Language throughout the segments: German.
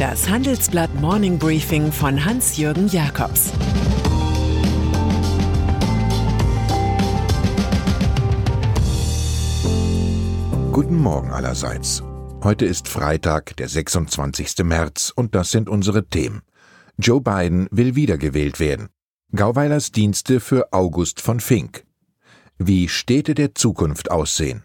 Das Handelsblatt Morning Briefing von Hans-Jürgen Jakobs Guten Morgen allerseits. Heute ist Freitag, der 26. März, und das sind unsere Themen. Joe Biden will wiedergewählt werden. Gauweilers Dienste für August von Fink. Wie Städte der Zukunft aussehen.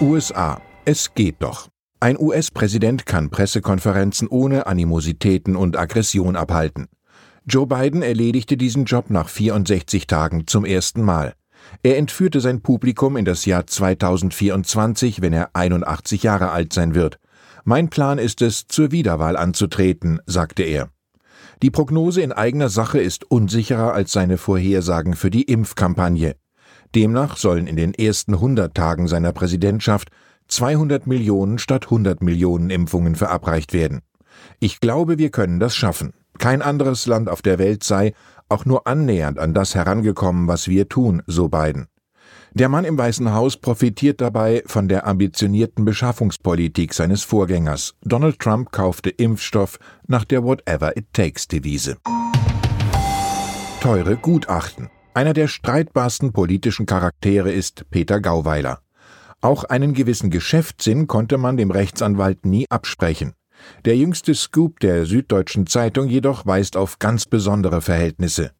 USA. Es geht doch. Ein US-Präsident kann Pressekonferenzen ohne Animositäten und Aggression abhalten. Joe Biden erledigte diesen Job nach 64 Tagen zum ersten Mal. Er entführte sein Publikum in das Jahr 2024, wenn er 81 Jahre alt sein wird. Mein Plan ist es, zur Wiederwahl anzutreten, sagte er. Die Prognose in eigener Sache ist unsicherer als seine Vorhersagen für die Impfkampagne. Demnach sollen in den ersten 100 Tagen seiner Präsidentschaft 200 Millionen statt 100 Millionen Impfungen verabreicht werden. Ich glaube, wir können das schaffen. Kein anderes Land auf der Welt sei auch nur annähernd an das herangekommen, was wir tun, so Biden. Der Mann im Weißen Haus profitiert dabei von der ambitionierten Beschaffungspolitik seines Vorgängers. Donald Trump kaufte Impfstoff nach der Whatever it takes Devise. Teure Gutachten. Einer der streitbarsten politischen Charaktere ist Peter Gauweiler. Auch einen gewissen Geschäftssinn konnte man dem Rechtsanwalt nie absprechen. Der jüngste Scoop der Süddeutschen Zeitung jedoch weist auf ganz besondere Verhältnisse.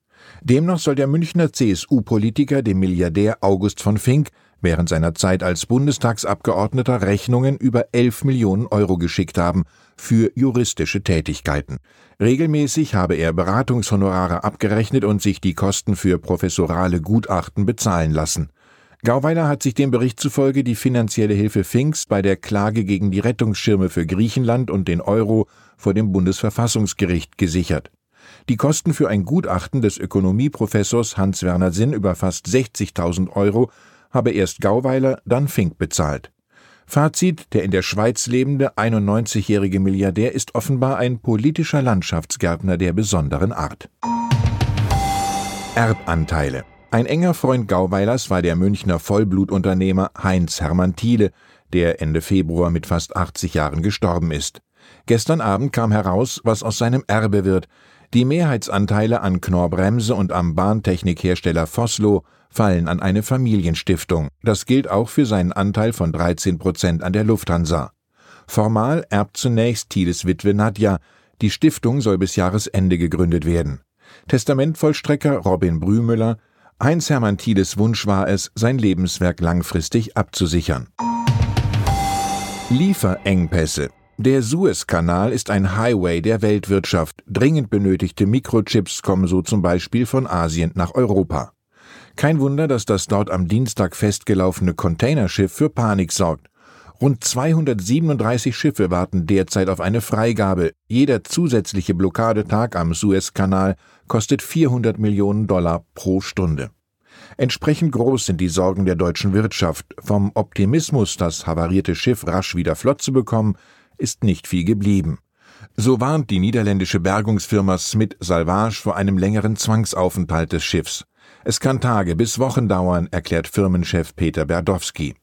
Demnach soll der Münchner CSU-Politiker dem Milliardär August von Fink während seiner Zeit als Bundestagsabgeordneter Rechnungen über 11 Millionen Euro geschickt haben für juristische Tätigkeiten. Regelmäßig habe er Beratungshonorare abgerechnet und sich die Kosten für professorale Gutachten bezahlen lassen. Gauweiler hat sich dem Bericht zufolge die finanzielle Hilfe Finks bei der Klage gegen die Rettungsschirme für Griechenland und den Euro vor dem Bundesverfassungsgericht gesichert. Die Kosten für ein Gutachten des Ökonomieprofessors Hans-Werner Sinn über fast 60.000 Euro habe erst Gauweiler, dann Fink bezahlt. Fazit, der in der Schweiz lebende 91-jährige Milliardär ist offenbar ein politischer Landschaftsgärtner der besonderen Art. Erbanteile. Ein enger Freund Gauweilers war der Münchner Vollblutunternehmer Heinz Hermann Thiele, der Ende Februar mit fast 80 Jahren gestorben ist. Gestern Abend kam heraus, was aus seinem Erbe wird. Die Mehrheitsanteile an Knorr-Bremse und am Bahntechnikhersteller Vossloh fallen an eine Familienstiftung. Das gilt auch für seinen Anteil von 13 Prozent an der Lufthansa. Formal erbt zunächst Thieles Witwe Nadja. Die Stiftung soll bis Jahresende gegründet werden. Testamentvollstrecker Robin Brümüller Heinz-Hermann Thieles Wunsch war es, sein Lebenswerk langfristig abzusichern. Lieferengpässe. Der Suezkanal ist ein Highway der Weltwirtschaft. Dringend benötigte Mikrochips kommen so zum Beispiel von Asien nach Europa. Kein Wunder, dass das dort am Dienstag festgelaufene Containerschiff für Panik sorgt. Rund 237 Schiffe warten derzeit auf eine Freigabe. Jeder zusätzliche Blockadetag am Suezkanal kostet 400 Millionen Dollar pro Stunde. Entsprechend groß sind die Sorgen der deutschen Wirtschaft. Vom Optimismus, das havarierte Schiff rasch wieder flott zu bekommen, ist nicht viel geblieben. So warnt die niederländische Bergungsfirma Smith Salvage vor einem längeren Zwangsaufenthalt des Schiffs. Es kann Tage bis Wochen dauern, erklärt Firmenchef Peter Berdowski.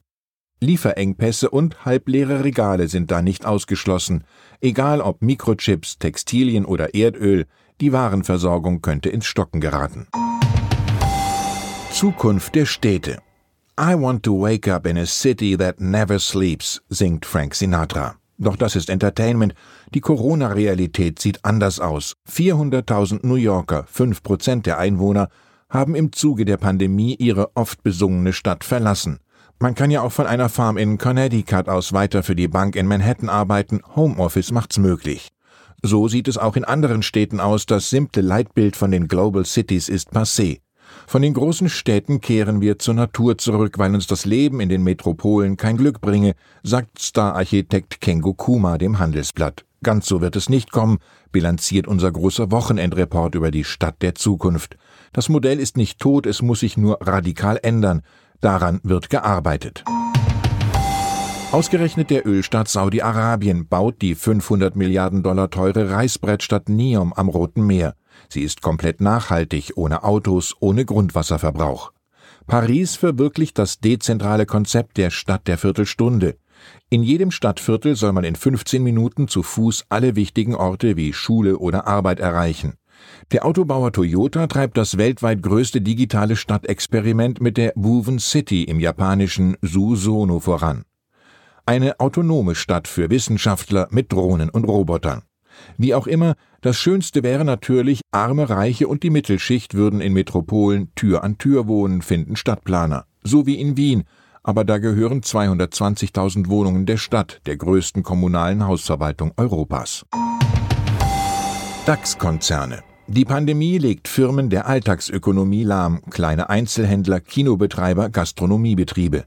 Lieferengpässe und halbleere Regale sind da nicht ausgeschlossen. Egal ob Mikrochips, Textilien oder Erdöl, die Warenversorgung könnte ins Stocken geraten. Zukunft der Städte. I want to wake up in a city that never sleeps, singt Frank Sinatra. Doch das ist Entertainment. Die Corona-Realität sieht anders aus. 400.000 New Yorker, 5 Prozent der Einwohner, haben im Zuge der Pandemie ihre oft besungene Stadt verlassen. Man kann ja auch von einer Farm in Connecticut aus weiter für die Bank in Manhattan arbeiten. Homeoffice macht's möglich. So sieht es auch in anderen Städten aus. Das simple Leitbild von den Global Cities ist passé. Von den großen Städten kehren wir zur Natur zurück, weil uns das Leben in den Metropolen kein Glück bringe, sagt Star-Architekt Kengo Kuma dem Handelsblatt. Ganz so wird es nicht kommen, bilanziert unser großer Wochenendreport über die Stadt der Zukunft. Das Modell ist nicht tot, es muss sich nur radikal ändern. Daran wird gearbeitet. Ausgerechnet der Ölstaat Saudi-Arabien baut die 500 Milliarden Dollar teure Reißbrettstadt Neom am Roten Meer. Sie ist komplett nachhaltig, ohne Autos, ohne Grundwasserverbrauch. Paris verwirklicht das dezentrale Konzept der Stadt der Viertelstunde. In jedem Stadtviertel soll man in 15 Minuten zu Fuß alle wichtigen Orte wie Schule oder Arbeit erreichen. Der Autobauer Toyota treibt das weltweit größte digitale Stadtexperiment mit der Woven City im japanischen Susono voran. Eine autonome Stadt für Wissenschaftler mit Drohnen und Robotern. Wie auch immer, das Schönste wäre natürlich, arme, reiche und die Mittelschicht würden in Metropolen Tür an Tür wohnen, finden Stadtplaner. So wie in Wien, aber da gehören 220.000 Wohnungen der Stadt, der größten kommunalen Hausverwaltung Europas. DAX-Konzerne. Die Pandemie legt Firmen der Alltagsökonomie lahm, kleine Einzelhändler, Kinobetreiber, Gastronomiebetriebe.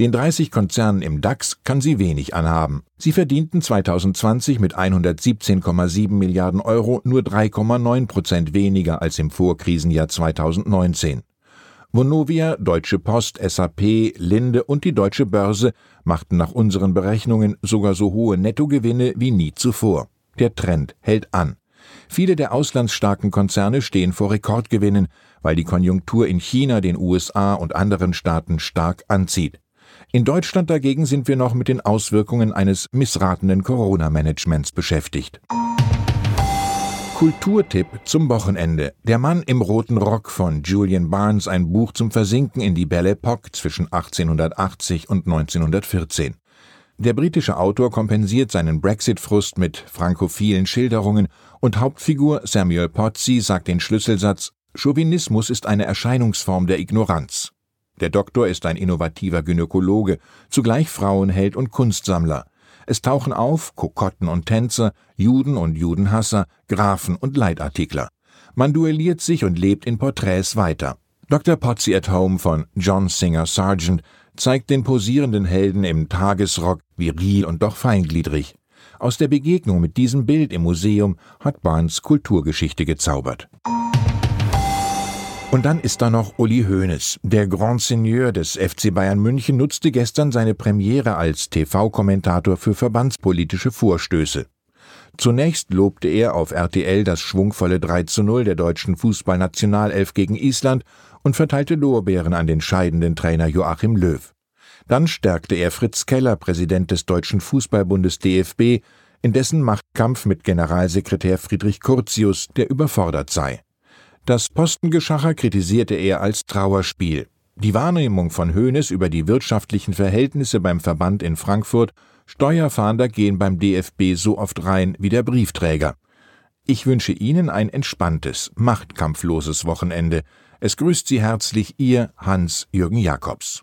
Den 30 Konzernen im DAX kann sie wenig anhaben. Sie verdienten 2020 mit 117,7 Milliarden Euro nur 3,9 Prozent weniger als im Vorkrisenjahr 2019. Vonovia, Deutsche Post, SAP, Linde und die Deutsche Börse machten nach unseren Berechnungen sogar so hohe Nettogewinne wie nie zuvor. Der Trend hält an. Viele der auslandsstarken Konzerne stehen vor Rekordgewinnen, weil die Konjunktur in China, den USA und anderen Staaten stark anzieht. In Deutschland dagegen sind wir noch mit den Auswirkungen eines missratenen Corona-Managements beschäftigt. Kulturtipp zum Wochenende. Der Mann im roten Rock von Julian Barnes, ein Buch zum Versinken in die Belle Époque zwischen 1880 und 1914. Der britische Autor kompensiert seinen Brexit-Frust mit frankophilen Schilderungen und Hauptfigur Samuel Pozzi sagt den Schlüsselsatz Chauvinismus ist eine Erscheinungsform der Ignoranz. Der Doktor ist ein innovativer Gynäkologe, zugleich Frauenheld und Kunstsammler. Es tauchen auf Kokotten und Tänzer, Juden und Judenhasser, Grafen und Leitartikler. Man duelliert sich und lebt in Porträts weiter. Dr. Potsy at Home von John Singer Sargent zeigt den posierenden Helden im Tagesrock viril und doch feingliedrig. Aus der Begegnung mit diesem Bild im Museum hat Barnes Kulturgeschichte gezaubert. Und dann ist da noch Uli Hoeneß. Der Grand Seigneur des FC Bayern München nutzte gestern seine Premiere als TV-Kommentator für verbandspolitische Vorstöße. Zunächst lobte er auf RTL das schwungvolle 3 zu 0 der deutschen Fußballnationalelf gegen Island und verteilte Lorbeeren an den scheidenden Trainer Joachim Löw. Dann stärkte er Fritz Keller, Präsident des Deutschen Fußballbundes DFB, in dessen Machtkampf mit Generalsekretär Friedrich Curtius, der überfordert sei. Das Postengeschacher kritisierte er als Trauerspiel. Die Wahrnehmung von Hoeneß über die wirtschaftlichen Verhältnisse beim Verband in Frankfurt, Steuerfahnder gehen beim DFB so oft rein wie der Briefträger. Ich wünsche Ihnen ein entspanntes, machtkampfloses Wochenende. Es grüßt Sie herzlich Ihr Hans-Jürgen Jakobs.